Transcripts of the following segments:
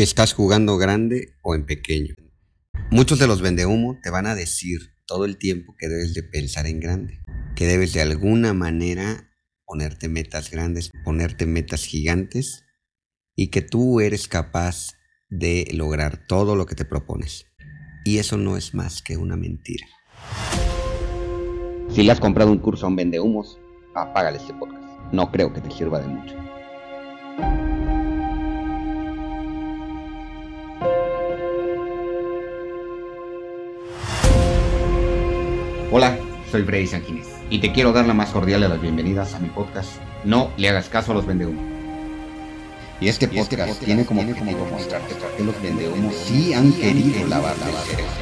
¿Estás jugando grande o en pequeño? Muchos de los vendehumo te van a decir todo el tiempo que debes de pensar en grande, que debes de alguna manera ponerte metas grandes, ponerte metas gigantes y que tú eres capaz de lograr todo lo que te propones. Y eso no es más que una mentira. Si le has comprado un curso a un vendehumos, apágale este podcast. No creo que te sirva de mucho. Hola, soy Freddy Sanguínez y te quiero dar la más cordial de las bienvenidas a mi podcast. No le hagas caso a los vendehumos. Y este podcast, tiene como objetivo mostrarte por qué los vendehumos sí han querido lavar la cerebro.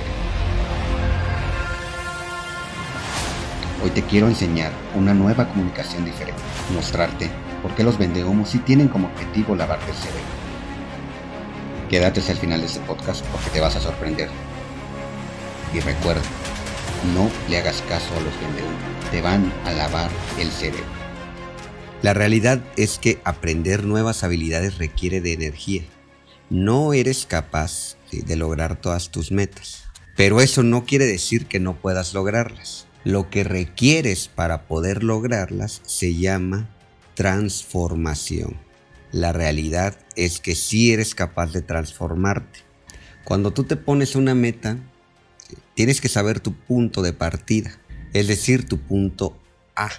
Hoy te quiero enseñar una nueva comunicación diferente, mostrarte por qué los vendehumos sí tienen como objetivo lavarte el cerebro. Quédate hasta el final de este podcast porque te vas a sorprender. Y recuerda, no le hagas caso a los vendehumos. Te van a lavar el cerebro. La realidad es que aprender nuevas habilidades requiere de energía. No eres capaz de lograr todas tus metas. Pero eso no quiere decir que no puedas lograrlas. Lo que requieres para poder lograrlas se llama transformación. La realidad es que sí eres capaz de transformarte. Cuando tú te pones una meta, tienes que saber tu punto de partida, es decir, tu punto A.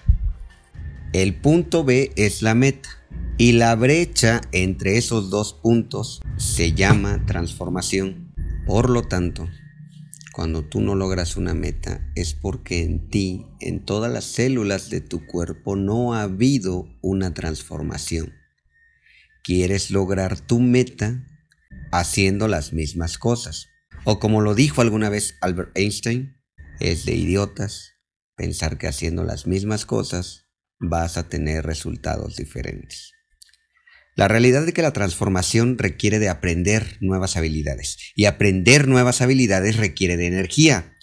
El punto B es la meta y la brecha entre esos dos puntos se llama transformación. Por lo tanto, cuando tú no logras una meta es porque en ti, en todas las células de tu cuerpo, no ha habido una transformación. Quieres lograr tu meta haciendo las mismas cosas. O como lo dijo alguna vez Albert Einstein, es de idiotas pensar que haciendo las mismas cosas vas a tener resultados diferentes. La realidad es que la transformación requiere de aprender nuevas habilidades y aprender nuevas habilidades requiere de energía.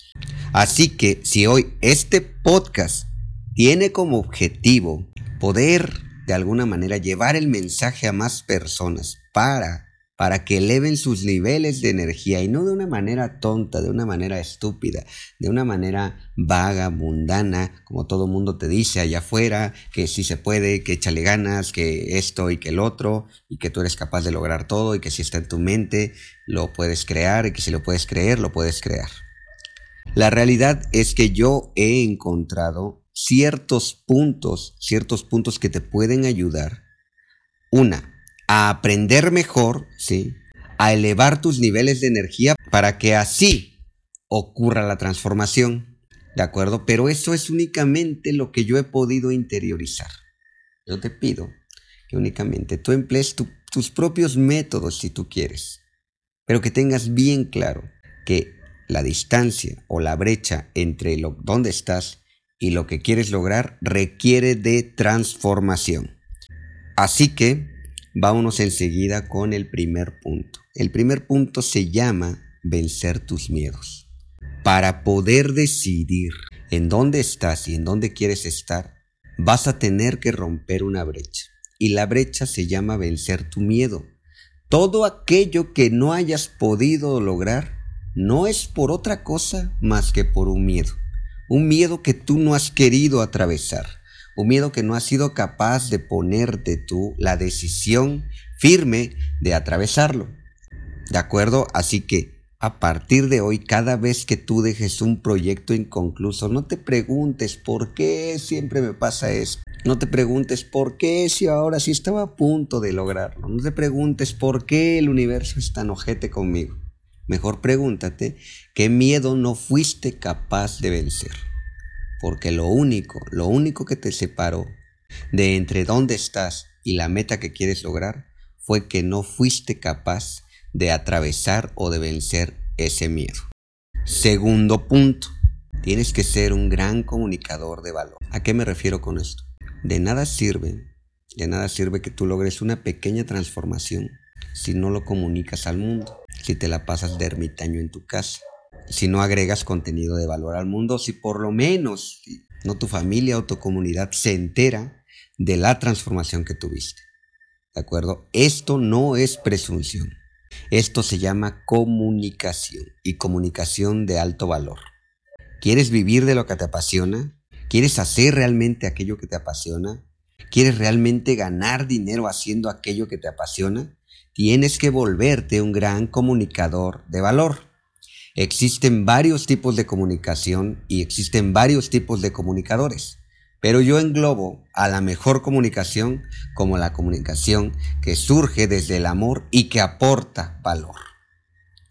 Así que si hoy este podcast tiene como objetivo poder de alguna manera llevar el mensaje a más personas para para que eleven sus niveles de energía y no de una manera tonta, de una manera estúpida, de una manera vaga, mundana, como todo mundo te dice allá afuera, que sí se puede, que échale ganas, que esto y que el otro, y que tú eres capaz de lograr todo y que si está en tu mente, lo puedes crear y que si lo puedes creer, lo puedes crear. La realidad es que yo he encontrado ciertos puntos, ciertos puntos que te pueden ayudar. Una, a aprender mejor, ¿sí? A elevar tus niveles de energía para que así ocurra la transformación, ¿de acuerdo? Pero eso es únicamente lo que yo he podido interiorizar. Yo te pido que únicamente tú emplees tus propios métodos si tú quieres, pero que tengas bien claro que la distancia o la brecha entre lo, dónde estás y lo que quieres lograr requiere de transformación. Así que Vámonos enseguida con el primer punto. El primer punto se llama vencer tus miedos. Para poder decidir en dónde estás y en dónde quieres estar, vas a tener que romper una brecha. Y la brecha se llama vencer tu miedo. Todo aquello que no hayas podido lograr no es por otra cosa más que por un miedo. Un miedo que tú no has querido atravesar un miedo que no has sido capaz de ponerte tú la decisión firme de atravesarlo. ¿De acuerdo? Así que a partir de hoy, cada vez que tú dejes un proyecto inconcluso, no te preguntes por qué siempre me pasa esto. No te preguntes por qué si ahora sí estaba a punto de lograrlo. No te preguntes por qué el universo es tan ojete conmigo. Mejor pregúntate qué miedo no fuiste capaz de vencer. Porque lo único, lo único que te separó de entre dónde estás y la meta que quieres lograr fue que no fuiste capaz de atravesar o de vencer ese miedo. Segundo punto, tienes que ser un gran comunicador de valor. ¿A qué me refiero con esto? De nada sirve, de nada sirve que tú logres una pequeña transformación si no lo comunicas al mundo, si te la pasas de ermitaño en tu casa si no agregas contenido de valor al mundo, si por lo menos no tu familia o tu comunidad se entera de la transformación que tuviste. ¿De acuerdo? Esto no es presunción. Esto se llama comunicación y comunicación de alto valor. ¿Quieres vivir de lo que te apasiona? ¿Quieres hacer realmente aquello que te apasiona? ¿Quieres realmente ganar dinero haciendo aquello que te apasiona? Tienes que volverte un gran comunicador de valor. Existen varios tipos de comunicación y existen varios tipos de comunicadores. Pero yo englobo a la mejor comunicación como la comunicación que surge desde el amor y que aporta valor.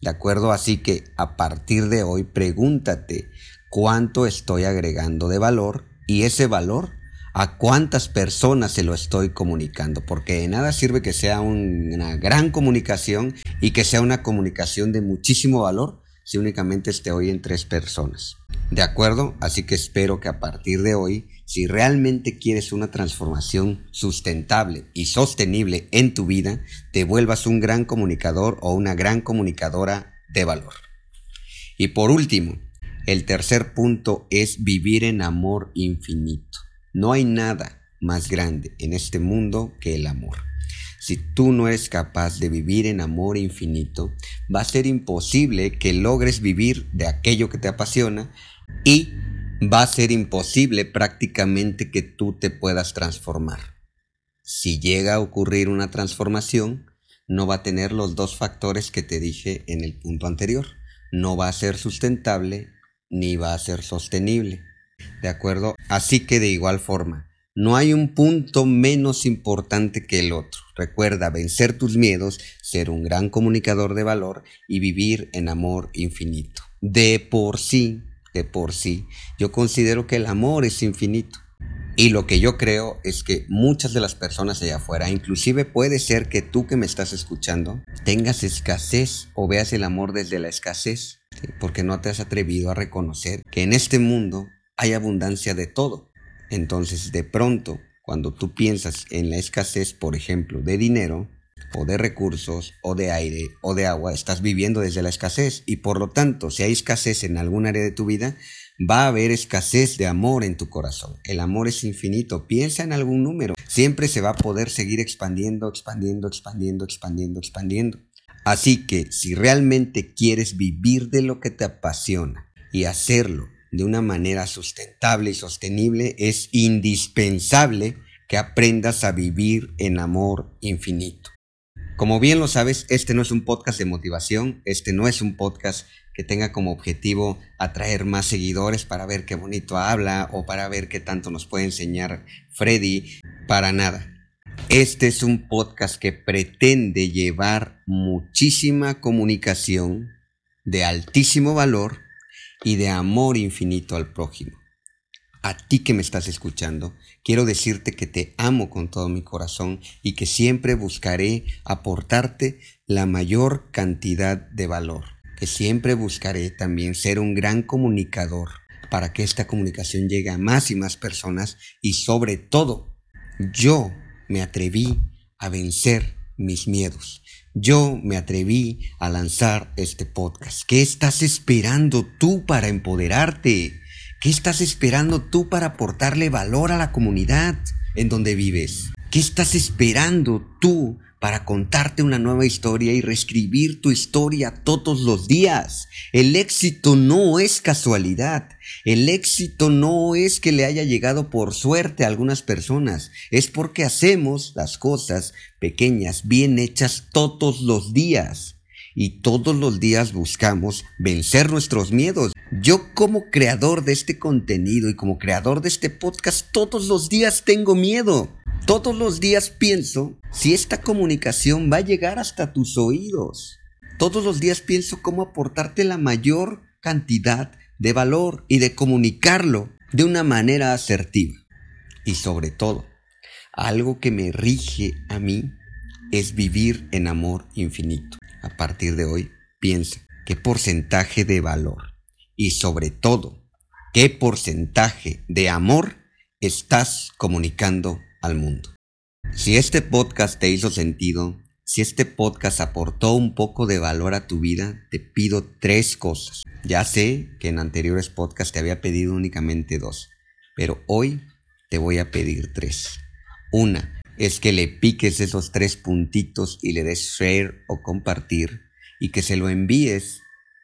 ¿De acuerdo? Así que a partir de hoy pregúntate cuánto estoy agregando de valor y ese valor a cuántas personas se lo estoy comunicando, porque de nada sirve que sea una gran comunicación y que sea una comunicación de muchísimo valor si únicamente esté hoy en tres personas. ¿De acuerdo? Así que espero que a partir de hoy, si realmente quieres una transformación sustentable y sostenible en tu vida, te vuelvas un gran comunicador o una gran comunicadora de valor. Y por último, el tercer punto es vivir en amor infinito. No hay nada más grande en este mundo que el amor. Si tú no eres capaz de vivir en amor infinito, va a ser imposible que logres vivir de aquello que te apasiona y va a ser imposible prácticamente que tú te puedas transformar. Si llega a ocurrir una transformación, no va a tener los dos factores que te dije en el punto anterior. No va a ser sustentable ni va a ser sostenible. ¿De acuerdo? Así que de igual forma, no hay un punto menos importante que el otro. Recuerda vencer tus miedos, ser un gran comunicador de valor y vivir en amor infinito. De por sí, de por sí, yo considero que el amor es infinito. Y lo que yo creo es que muchas de las personas allá afuera, inclusive puede ser que tú que me estás escuchando, tengas escasez o veas el amor desde la escasez, porque no te has atrevido a reconocer que en este mundo hay abundancia de todo. Entonces, de pronto, cuando tú piensas en la escasez, por ejemplo, de dinero, o de recursos, o de aire, o de agua, estás viviendo desde la escasez. Y por lo tanto, si hay escasez en algún área de tu vida, va a haber escasez de amor en tu corazón. El amor es infinito. Piensa en algún número. Siempre se va a poder seguir expandiendo, expandiendo, expandiendo, expandiendo, expandiendo. Así que si realmente quieres vivir de lo que te apasiona y hacerlo de una manera sustentable y sostenible, es indispensable que aprendas a vivir en amor infinito. Como bien lo sabes, este no es un podcast de motivación, este no es un podcast que tenga como objetivo atraer más seguidores para ver qué bonito habla o para ver qué tanto nos puede enseñar Freddy, para nada. Este es un podcast que pretende llevar muchísima comunicación de altísimo valor y de amor infinito al prójimo. A ti que me estás escuchando, quiero decirte que te amo con todo mi corazón y que siempre buscaré aportarte la mayor cantidad de valor, que siempre buscaré también ser un gran comunicador para que esta comunicación llegue a más y más personas y sobre todo, yo me atreví a vencer mis miedos. Yo me atreví a lanzar este podcast. ¿Qué estás esperando tú para empoderarte? ¿Qué estás esperando tú para aportarle valor a la comunidad en donde vives? ¿Qué estás esperando tú para contarte una nueva historia y reescribir tu historia todos los días. El éxito no es casualidad. El éxito no es que le haya llegado por suerte a algunas personas. Es porque hacemos las cosas pequeñas, bien hechas todos los días. Y todos los días buscamos vencer nuestros miedos. Yo como creador de este contenido y como creador de este podcast, todos los días tengo miedo. Todos los días pienso si esta comunicación va a llegar hasta tus oídos. Todos los días pienso cómo aportarte la mayor cantidad de valor y de comunicarlo de una manera asertiva. Y sobre todo, algo que me rige a mí es vivir en amor infinito. A partir de hoy, piensa qué porcentaje de valor y sobre todo, qué porcentaje de amor estás comunicando al mundo. Si este podcast te hizo sentido, si este podcast aportó un poco de valor a tu vida, te pido tres cosas. Ya sé que en anteriores podcasts te había pedido únicamente dos, pero hoy te voy a pedir tres. Una, es que le piques esos tres puntitos y le des share o compartir y que se lo envíes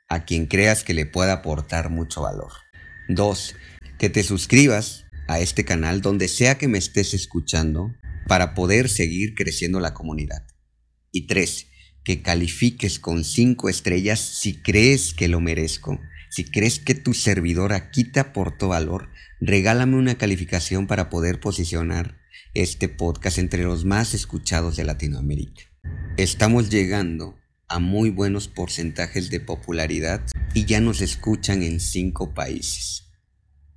a quien creas que le pueda aportar mucho valor. Dos, que te suscribas a este canal donde sea que me estés escuchando para poder seguir creciendo la comunidad. Y tres, que califiques con cinco estrellas si crees que lo merezco. Si crees que tu servidor aquí te aportó valor, regálame una calificación para poder posicionar este podcast entre los más escuchados de Latinoamérica. Estamos llegando a muy buenos porcentajes de popularidad y ya nos escuchan en cinco países.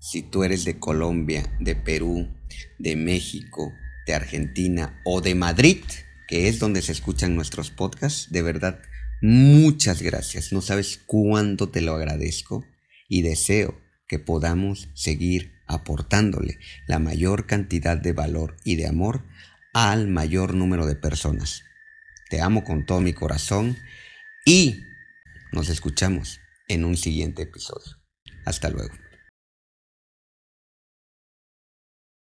Si tú eres de Colombia, de Perú, de México, de Argentina o de Madrid, que es donde se escuchan nuestros podcasts, de verdad, muchas gracias. No sabes cuánto te lo agradezco y deseo que podamos seguir aportándole la mayor cantidad de valor y de amor al mayor número de personas. Te amo con todo mi corazón y nos escuchamos en un siguiente episodio. Hasta luego.